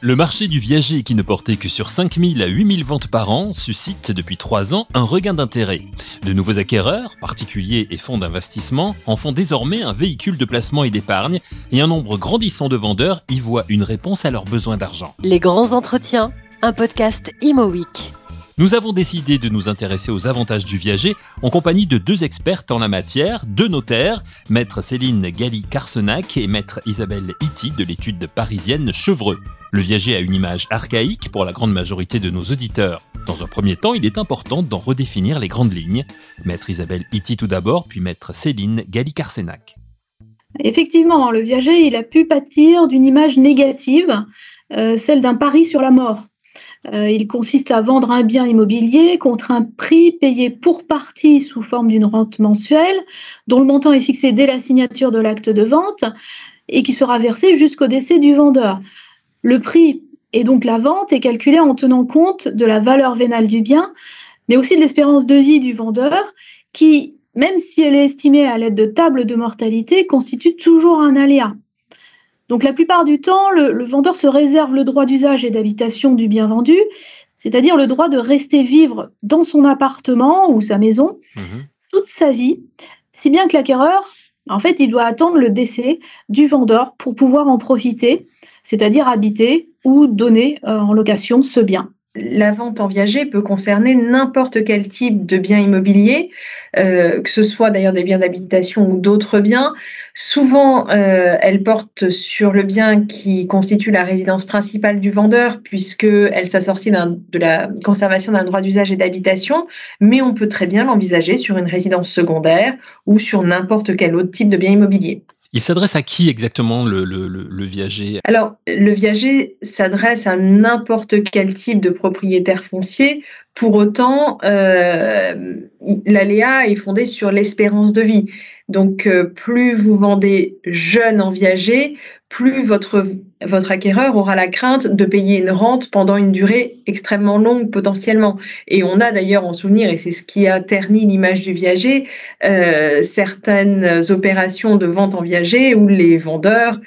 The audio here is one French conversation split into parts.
Le marché du viager, qui ne portait que sur 5000 à 8000 ventes par an, suscite depuis 3 ans un regain d'intérêt. De nouveaux acquéreurs, particuliers et fonds d'investissement, en font désormais un véhicule de placement et d'épargne, et un nombre grandissant de vendeurs y voient une réponse à leurs besoins d'argent. Les grands entretiens, un podcast Imo. Nous avons décidé de nous intéresser aux avantages du viager en compagnie de deux expertes en la matière, deux notaires, maître Céline Galli-Carsenac et maître Isabelle Iti de l'étude parisienne Chevreux. Le viager a une image archaïque pour la grande majorité de nos auditeurs. Dans un premier temps, il est important d'en redéfinir les grandes lignes. Maître Isabelle Iti tout d'abord, puis maître Céline Galli-Carsenac. Effectivement, le viager, il a pu pâtir d'une image négative, euh, celle d'un pari sur la mort. Euh, il consiste à vendre un bien immobilier contre un prix payé pour partie sous forme d'une rente mensuelle, dont le montant est fixé dès la signature de l'acte de vente et qui sera versé jusqu'au décès du vendeur. Le prix et donc la vente est calculé en tenant compte de la valeur vénale du bien, mais aussi de l'espérance de vie du vendeur, qui, même si elle est estimée à l'aide de tables de mortalité, constitue toujours un aléa. Donc la plupart du temps, le, vendeur se réserve le droit d'usage et d'habitation du bien vendu, c'est-à-dire le droit de rester vivre dans son appartement ou sa maison mhm. toute sa vie, si bien que l'acquéreur, en fait, il doit attendre le décès du vendeur pour pouvoir en profiter, c'est-à-dire habiter ou donner euh, en location ce bien la vente en viager peut concerner n'importe quel type de bien immobilier, euh, que ce soit d'ailleurs des biens d'habitation ou d'autres biens. Souvent, euh, elle porte sur le bien qui constitue la résidence principale du vendeur, puisqu'elle s'assortit de la conservation d'un droit d'usage et d'habitation, mais on peut très bien l'envisager sur une résidence secondaire ou sur n'importe quel autre type de bien immobilier. Il s'adresse à qui exactement le, viager? Alors, le viager s'adresse à n'importe quel type de propriétaire foncier. Pour autant, euh, l'aléa est fondée sur l'espérance de vie. Donc, euh, plus vous vendez jeune en viager, plus votre, votre acquéreur aura la crainte de payer une rente pendant une durée extrêmement longue potentiellement. Et on a d'ailleurs en souvenir, et c'est ce qui a terni l'image du viager, euh, certaines opérations de vente en viager où les vendeurs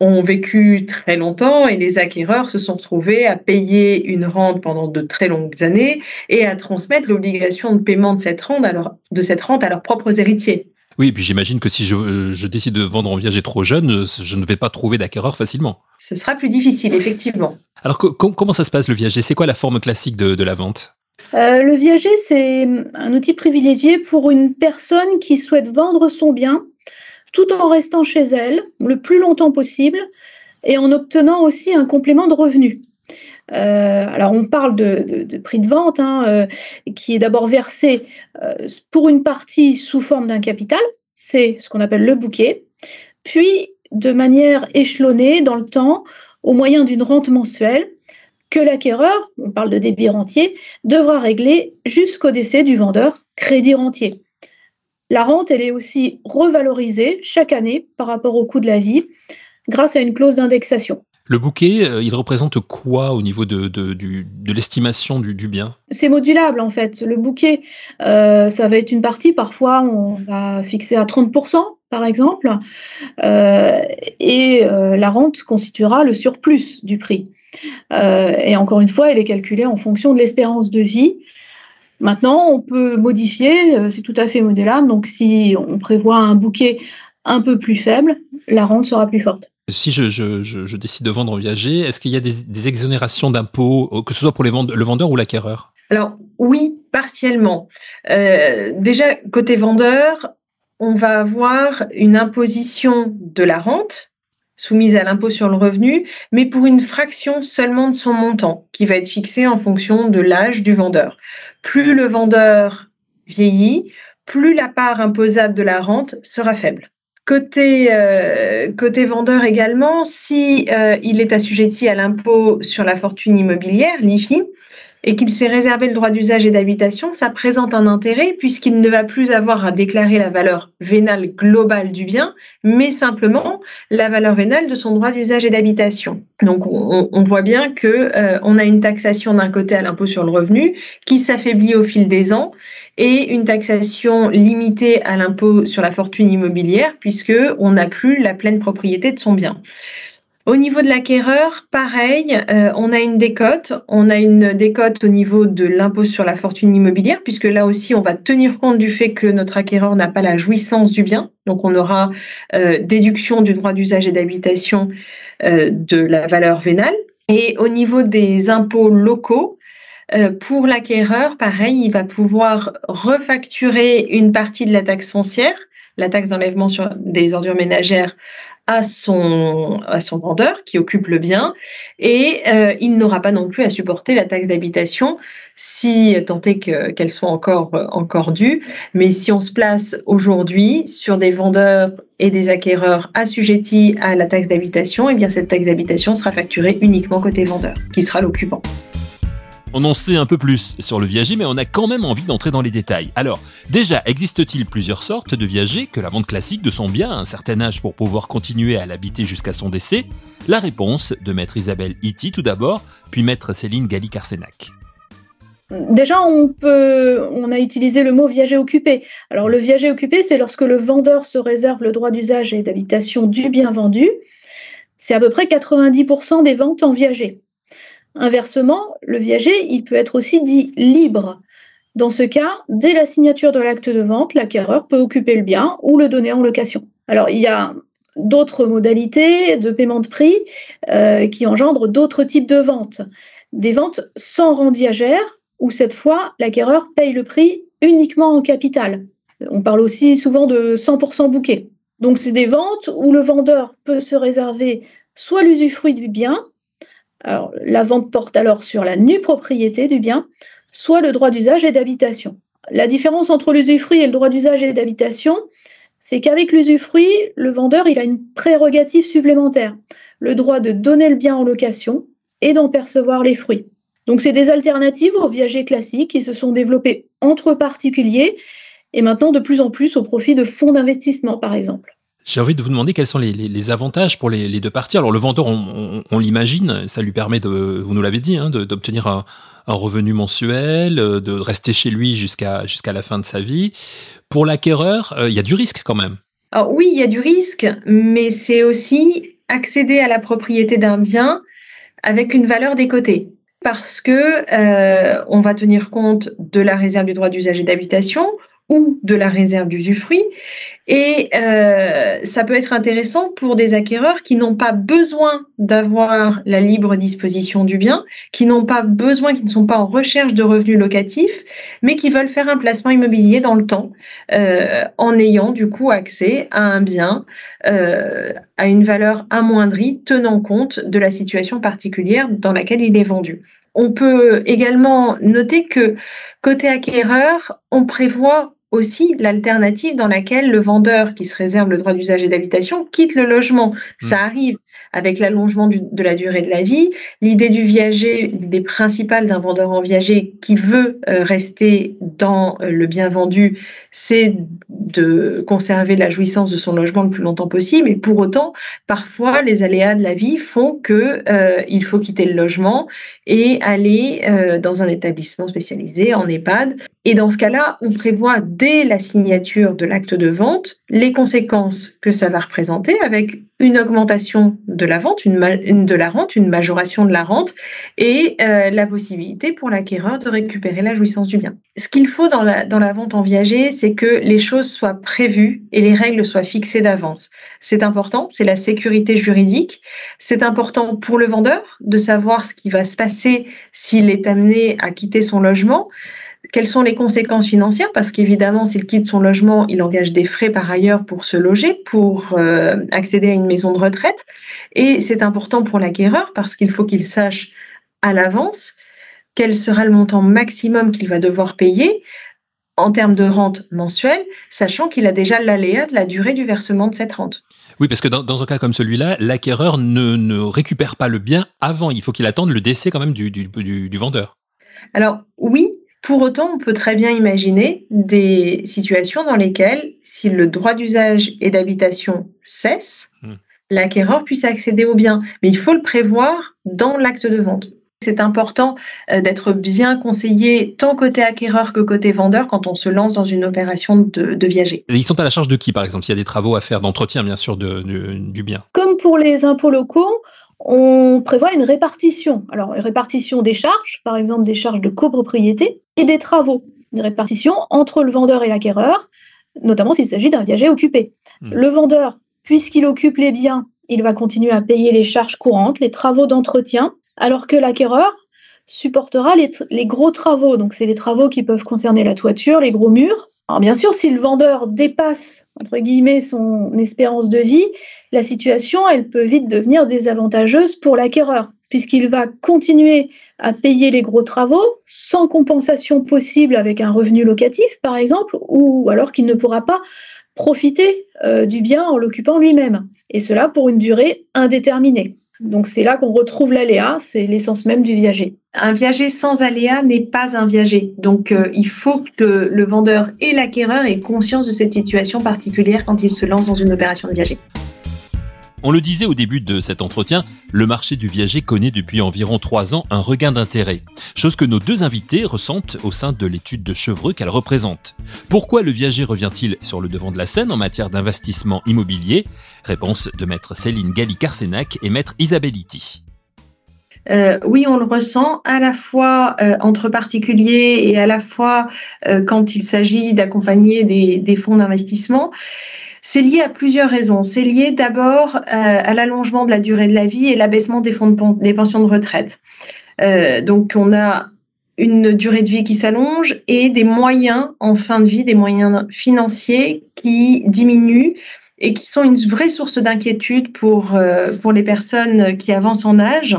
ont vécu très longtemps et les acquéreurs se sont retrouvés à payer une rente pendant de très longues années et à transmettre l'obligation de paiement de cette rente de cette rente à leurs propres héritiers. Oui, et puis j'imagine que si euh, je, décide de vendre en viager trop jeune, euh, je ne vais pas trouver d'acquéreur facilement. Ce sera plus difficile, effectivement. Alors comment ça se passe le viager C'est quoi la forme classique de, la vente? Euh, Le viager, c'est un outil privilégié pour une personne qui souhaite vendre son bien tout en restant chez elle le plus longtemps possible et en obtenant aussi un complément de revenu. Euh, alors on parle de, prix de vente hein, euh, qui est d'abord versé euh, pour une partie sous forme d'un capital, c'est ce qu'on appelle le bouquet, puis de manière échelonnée dans le temps au moyen d'une rente mensuelle que l'acquéreur, on parle de débit rentier, devra régler jusqu'au décès du vendeur crédit rentier. La rente, elle est aussi revalorisée chaque année par rapport au coût de la vie grâce à une clause d'indexation. Le bouquet, euh, il représente quoi au niveau de, l'estimation du, bien? C'est modulable en fait. Le bouquet, euh, ça va être une partie, parfois on va fixer à 30% par exemple, euh, et la rente constituera le surplus du prix. et encore une fois, elle est calculée en fonction de l'espérance de vie. Maintenant, on peut modifier, c'est tout à fait modulable. Donc si on prévoit un bouquet un peu plus faible, la rente sera plus forte. Si je, décide de vendre en viager, est-ce qu'il y a des, exonérations d'impôts, euh, que ce soit pour les le vendeur ou l'acquéreur? Alors oui, partiellement. Euh, déjà, côté vendeur, on va avoir une imposition de la rente soumise à l'impôt sur le revenu, mais pour une fraction seulement de son montant, qui va être fixé en fonction de l'âge du vendeur. Plus le vendeur vieillit, plus la part imposable de la rente sera faible. Côté, euh, côté vendeur également, si euh, il est assujetti à l'impôt sur la fortune immobilière, l'IFI, et qu'il s'est réservé le droit d'usage et d'habitation, ça présente un intérêt puisqu'il ne va plus avoir à déclarer la valeur vénale globale du bien, mais simplement la valeur vénale de son droit d'usage et d'habitation. Donc on, voit bien que euh, on a une taxation d'un côté à l'impôt sur le revenu qui s'affaiblit au fil des ans et une taxation limitée à l'impôt sur la fortune immobilière puisque on n'a plus la pleine propriété de son bien. Au niveau de l'acquéreur, pareil, euh, on a une décote. On a une décote au niveau de l'impôt sur la fortune immobilière, puisque là aussi, on va tenir compte du fait que notre acquéreur n'a pas la jouissance du bien. Donc, on aura euh, déduction du droit d'usage et d'habitation euh, de la valeur vénale. Et au niveau des impôts locaux, pour l'acquéreur, pareil, il va pouvoir refacturer une partie de la taxe foncière, la taxe d'enlèvement des ordures ménagères à son, à son vendeur qui occupe le bien et euh, il n'aura pas non plus à supporter la taxe d'habitation si tant est qu'elle soit encore, due. Mais si on se place aujourd'hui sur des vendeurs et des acquéreurs assujettis à la taxe d'habitation, eh bien cette taxe d'habitation sera facturée uniquement côté vendeur, qui sera l'occupant. On en sait un peu plus sur le viager, mais on a quand même envie d'entrer dans les détails. Alors, déjà, existe-t-il plusieurs sortes de viager que la vente classique de son bien à un certain âge pour pouvoir continuer à l'habiter jusqu'à son décès? La réponse de maître Isabelle Iti tout d'abord, puis maître Céline Galli-Carsenac. Déjà, on, peut, on a utilisé le mot viager occupé. Alors, le viager occupé, c'est lorsque le vendeur se réserve le droit d'usage et d'habitation du bien vendu. C'est à peu près 90% des ventes en viager. Inversement, le viager, il peut être aussi dit libre. Dans ce cas, dès la signature de l'acte de vente, l'acquéreur peut occuper le bien ou le donner en location. Alors, il y a d'autres modalités de paiement de prix euh, qui engendrent d'autres types de ventes. Des ventes sans rente viagère, où cette fois, l'acquéreur paye le prix uniquement en capital. On parle aussi souvent de 100% bouquet. Donc, c'est des ventes où le vendeur peut se réserver soit l'usufruit du bien, la vente porte alors sur la nue propriété du bien, soit le droit d'usage et d'habitation. La différence entre l'usufruit et le droit d'usage et d'habitation, c'est qu'avec l'usufruit, le vendeur a une prérogative supplémentaire, le droit de donner le bien en location et d'en percevoir les fruits. Donc c'est des alternatives aux viagers classiques qui se sont développés entre particuliers et maintenant de plus en plus au profit de fonds d'investissement par exemple. J'ai envie de vous demander quels sont les, avantages pour les, deux parties. Alors le vendeur, on, l'imagine, ça lui permet de, vous nous l'avez dit, hein, d'obtenir un, revenu mensuel, euh, de rester chez lui jusqu'à jusqu'à la fin de sa vie. Pour l'acquéreur, euh, il y a du risque quand même. Alors oui, il y a du risque, mais c'est aussi accéder à la propriété d'un bien avec une valeur des côtés. Parce que euh, on va tenir compte de la réserve du droit d'usage et d'habitation ou de la réserve d'usufruit et euh, ça peut être intéressant pour des acquéreurs qui n'ont pas besoin d'avoir la libre disposition du bien, qui n'ont pas besoin, qui ne sont pas en recherche de revenus locatifs, mais qui veulent faire un placement immobilier dans le temps, euh, en ayant du coup accès à un bien euh, à une valeur amoindrie, tenant compte de la situation particulière dans laquelle il est vendu. On peut également noter que côté acquéreur, on prévoit aussi l'alternative dans laquelle le vendeur qui se réserve le droit d'usage et d'habitation quitte le logement. Hmm. Ça arrive avec l'allongement de la durée de la vie. L'idée du viager, l'idée principale d'un vendeur en viager qui veut euh, rester dans euh, le bien vendu, c'est de conserver la jouissance de son logement le plus longtemps possible. Et pour autant, parfois, les aléas de la vie font que euh, il faut quitter le logement et aller dans un établissement spécialisé en EHPAD. Et dans ce cas-là, on prévoit dès la signature de l'acte de vente les conséquences que ça va représenter avec une augmentation de la vente, une, de la rente, une majoration de la rente et euh, la possibilité pour l'acquéreur de récupérer la jouissance du bien. Ce qu'il faut dans la, dans la vente en viager, c'est que les choses soient prévues et les règles soient fixées d'avance. C'est important, c'est la sécurité juridique. C'est important pour le vendeur de savoir ce qui va se passer s'il est amené à quitter son logement. Quelles sont les conséquences financières? Parce qu'évidemment, s'il quitte son logement, il engage des frais par ailleurs pour se loger, pour euh, accéder à une maison de retraite. Et c'est important pour l'acquéreur parce qu'il faut qu'il sache à l'avance quel sera le montant maximum qu'il va devoir payer en termes de rente mensuelle, sachant qu'il a déjà l'aléa de la durée du versement de cette rente. Oui, parce que dans, un cas comme celui-là, l'acquéreur ne, récupère pas le bien avant. Il faut qu'il attende le décès quand même du vendeur. Alors oui, pour autant, on peut très bien imaginer des situations dans lesquelles, si le droit d'usage et d'habitation cesse, hmm. l'acquéreur puisse accéder au bien. Mais il faut le prévoir dans l'acte de vente. C'est important euh, d'être bien conseillé tant côté acquéreur que côté vendeur quand on se lance dans une opération de, viager. ils sont à la charge de qui, par exemple, s'il y a des travaux à faire d'entretien, bien sûr, du bien Comme pour les impôts locaux, on prévoit une répartition. Alors, une répartition des charges, par exemple des charges de copropriété, et des travaux. Une répartition entre le vendeur et l'acquéreur, notamment s'il s'agit d'un viager occupé. Hmm. Le vendeur, puisqu'il occupe les biens, il va continuer à payer les charges courantes, les travaux d'entretien, alors que l'acquéreur supportera les, les, gros travaux. Donc, c'est les travaux qui peuvent concerner la toiture, les gros murs. Alors, bien sûr, si le vendeur dépasse, entre guillemets, son espérance de vie, la situation, elle peut vite devenir désavantageuse pour l'acquéreur puisqu'il va continuer à payer les gros travaux sans compensation possible avec un revenu locatif, par exemple, ou alors qu'il ne pourra pas profiter euh, du bien en l'occupant lui-même, et cela pour une durée indéterminée. Donc c'est là qu'on retrouve l'aléa, c'est l'essence même du viager. Un viager sans aléa n'est pas un viager. Donc euh, il faut que le vendeur et l'acquéreur aient conscience de cette situation particulière quand ils se lancent dans une opération de viager. On le disait au début de cet entretien, le marché du viager connaît depuis environ trois ans un regain d'intérêt, chose que nos deux invités ressentent au sein de l'étude de Chevreux qu'elle représente. Pourquoi le viager revient-il sur le devant de la scène en matière d'investissement immobilier? Réponse de maître Céline Galli-Carsenac et maître Isabelle Iti. Euh, oui, on le ressent à la fois euh, entre particuliers et à la fois euh, quand il s'agit d'accompagner des, fonds d'investissement. C'est lié à plusieurs raisons. C'est lié d'abord euh, à l'allongement de la durée de la vie et l'abaissement des fonds des pensions de retraite. Euh, donc on a une durée de vie qui s'allonge et des moyens en fin de vie, des moyens financiers qui diminuent et qui sont une vraie source d'inquiétude pour, euh, pour les personnes qui avancent en âge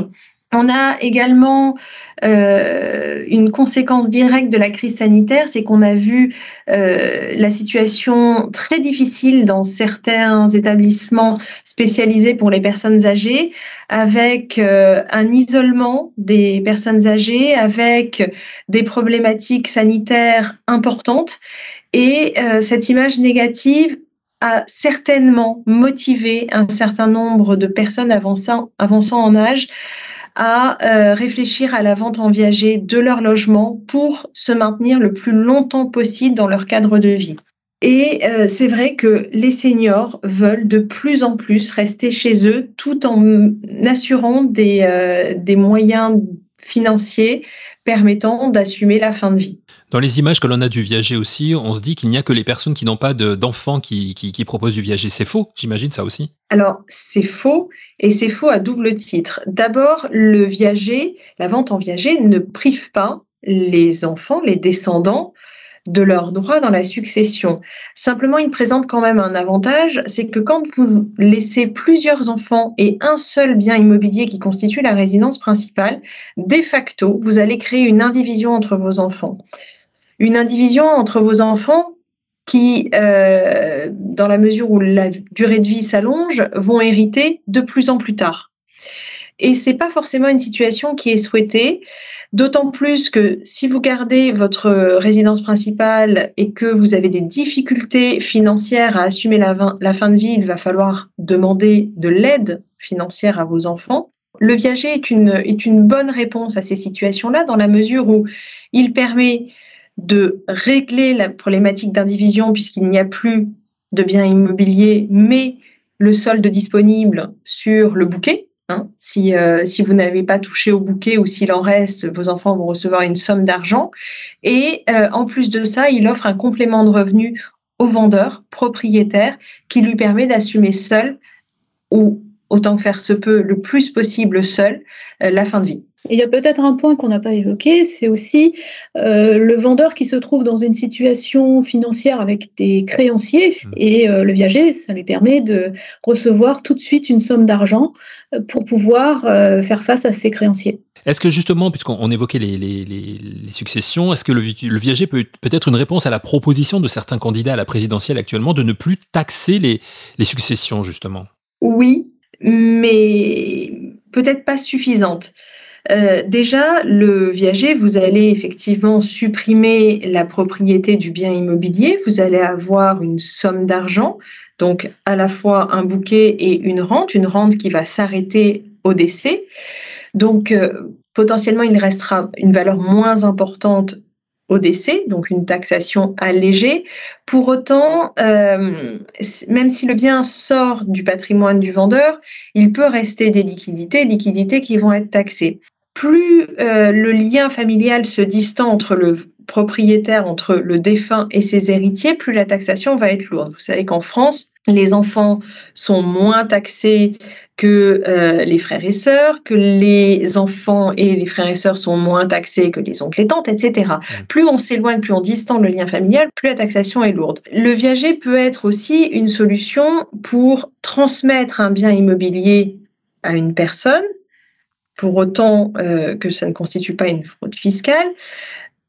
on a également euh, une conséquence directe de la crise sanitaire, c'est qu'on a vu euh, la situation très difficile dans certains établissements spécialisés pour les personnes âgées, avec euh, un isolement des personnes âgées, avec des problématiques sanitaires importantes. Et cette image négative a certainement motivé un certain nombre de personnes avançant, avançant en âge à euh, réfléchir à la vente en viager de leur logement pour se maintenir le plus longtemps possible dans leur cadre de vie. Et euh, c'est vrai que les seniors veulent de plus en plus rester chez eux tout en assurant des, euh, des moyens financiers permettant d'assumer la fin de vie. Dans les images que l'on a du viager aussi, on se dit qu'il n'y a que les personnes qui n'ont pas d'enfants qui, proposent du viager. C'est faux, j'imagine ça aussi Alors, c'est faux, et c'est faux à double titre. D'abord, le viager, la vente en viager ne prive pas les enfants, les descendants, de leurs droits dans la succession. Simplement, il présente quand même un avantage, c'est que quand vous laissez plusieurs enfants et un seul bien immobilier qui constitue la résidence principale, de facto, vous allez créer une indivision entre vos enfants. Une indivision entre vos enfants qui, euh, dans la mesure où la durée de vie s'allonge, vont hériter de plus en plus tard. Et c'est pas forcément une situation qui est souhaitée. D'autant plus que si vous gardez votre résidence principale et que vous avez des difficultés financières à assumer la, fin de vie, il va falloir demander de l'aide financière à vos enfants. Le viager est une, est une bonne réponse à ces situations-là dans la mesure où il permet de régler la problématique d'indivision puisqu'il n'y a plus de biens immobiliers, mais le solde disponible sur le bouquet, Hein. Si, euh, si vous n'avez pas touché au bouquet ou s'il en reste, vos enfants vont recevoir une somme d'argent. Et euh, en plus de ça, il offre un complément de revenu au vendeur propriétaire qui lui permet d'assumer seul ou autant que faire se peut le plus possible seul euh, la fin de vie il y a peut-être un point qu'on n'a pas évoqué, c'est aussi euh, le vendeur qui se trouve dans une situation financière avec des créanciers mmh. et euh, le viager, ça lui permet de recevoir tout de suite une somme d'argent euh, pour pouvoir faire face à ses créanciers. Est-ce que justement, puisqu'on évoquait les, successions, est-ce que le, viager peut, peut être une réponse à la proposition de certains candidats à la présidentielle actuellement de ne plus taxer les, les successions, justement? Oui, mais peut-être pas suffisante. Euh, Déjà, le viager, vous allez effectivement supprimer la propriété du bien immobilier. Vous allez avoir une somme d'argent, donc à la fois un bouquet et une rente, une rente qui va s'arrêter au décès. Donc, euh, potentiellement, il restera une valeur moins importante au décès, donc une taxation allégée. Pour autant, euh, même si le bien sort du patrimoine du vendeur, il peut rester des liquidités, liquidités qui vont être taxées. Plus euh, le lien familial se distend entre le propriétaire, entre le défunt et ses héritiers, plus la taxation va être lourde. Vous savez qu'en France, les enfants sont moins taxés que euh, les frères et sœurs, que les enfants et les frères et sœurs sont moins taxés que les oncles et tantes, etc. Mmh. Plus on s'éloigne, plus on distend le lien familial, plus la taxation est lourde. Le viager peut être aussi une solution pour transmettre un bien immobilier à une personne, pour autant euh, que ça ne constitue pas une fraude fiscale,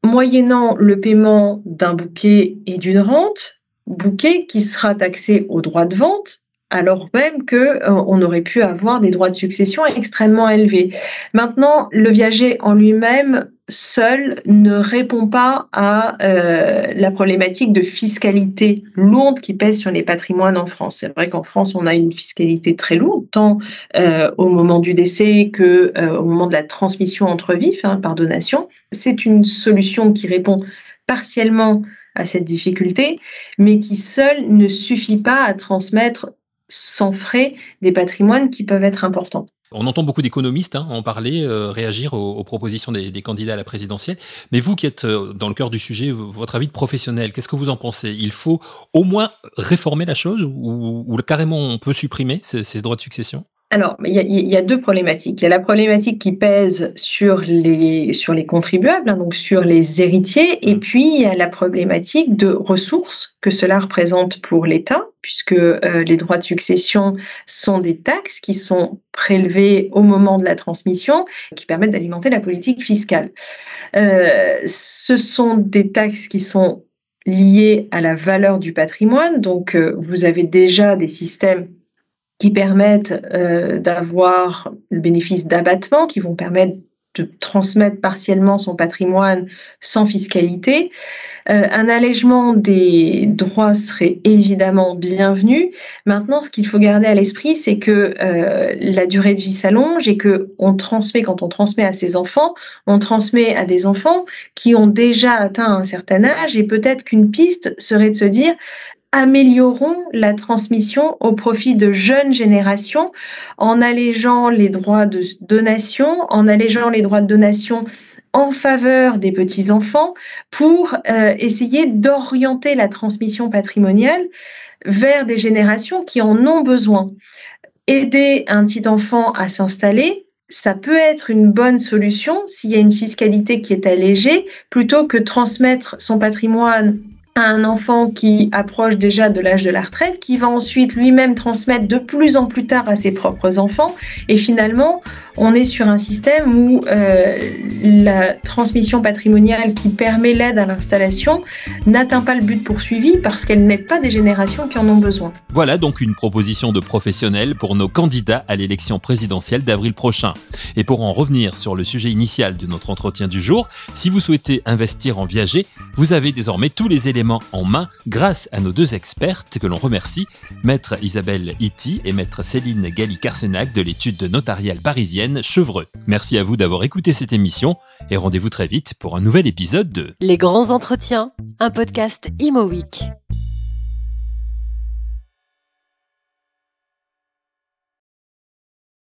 moyennant le paiement d'un bouquet et d'une rente, bouquet qui sera taxé au droit de vente, alors même que euh, on aurait pu avoir des droits de succession extrêmement élevés. Maintenant, le viager en lui-même seul ne répond pas à euh, la problématique de fiscalité lourde qui pèse sur les patrimoines en France. C'est vrai qu'en France, on a une fiscalité très lourde, tant euh, au moment du décès que au moment de la transmission entre vifs hein, par donation. C'est une solution qui répond partiellement à cette difficulté, mais qui seule ne suffit pas à transmettre sans frais des patrimoines qui peuvent être importants. On entend beaucoup d'économistes hein, en parler, euh, réagir aux, propositions des, candidats à la présidentielle. Mais vous qui êtes euh, dans le cœur du sujet, votre avis de professionnel, qu'est-ce que vous en pensez? Il faut au moins réformer la chose ou, carrément on peut supprimer ces droits de succession? Alors, il y, a, deux problématiques. Il y a la problématique qui pèse sur les, sur les contribuables, hein, donc sur les héritiers, et mmh. puis il y a la problématique de ressources que cela représente pour l'État, puisque euh, les droits de succession sont des taxes qui sont prélevées au moment de la transmission, qui permettent d'alimenter la politique fiscale. Euh, ce sont des taxes qui sont liées à la valeur du patrimoine, donc euh, vous avez déjà des systèmes qui permettent euh, d'avoir le bénéfice d'abattement, qui vont permettre de transmettre partiellement son patrimoine sans fiscalité. Euh, un allègement des droits serait évidemment bienvenu. Maintenant, ce qu'il faut garder à l'esprit, c'est que euh, la durée de vie s'allonge et que on transmet, quand on transmet à ses enfants, on transmet à des enfants qui ont déjà atteint un certain âge et peut-être qu'une piste serait de se dire améliorons la transmission au profit de jeunes générations en allégeant les droits de donation, en allégeant les droits de donation en faveur des petits-enfants pour euh, essayer d'orienter la transmission patrimoniale vers des générations qui en ont besoin. Aider un petit enfant à s'installer, ça peut être une bonne solution s'il y a une fiscalité qui est allégée, plutôt que transmettre son patrimoine un enfant qui approche déjà de l'âge de la retraite, qui va ensuite lui-même transmettre de plus en plus tard à ses propres enfants. Et finalement, on est sur un système où euh, la transmission patrimoniale qui permet l'aide à l'installation n'atteint pas le but poursuivi parce qu'elle n'aide pas des générations qui en ont besoin. Voilà donc une proposition de professionnels pour nos candidats à l'élection présidentielle d'avril prochain. Et pour en revenir sur le sujet initial de notre entretien du jour, si vous souhaitez investir en viager, vous avez désormais tous les en main grâce à nos deux expertes que l'on remercie, maître Isabelle Iti et maître Céline Galli-Carsenac de l'étude notariale parisienne Chevreux. Merci à vous d'avoir écouté cette émission et rendez-vous très vite pour un nouvel épisode de Les grands entretiens, un podcast Imo Week.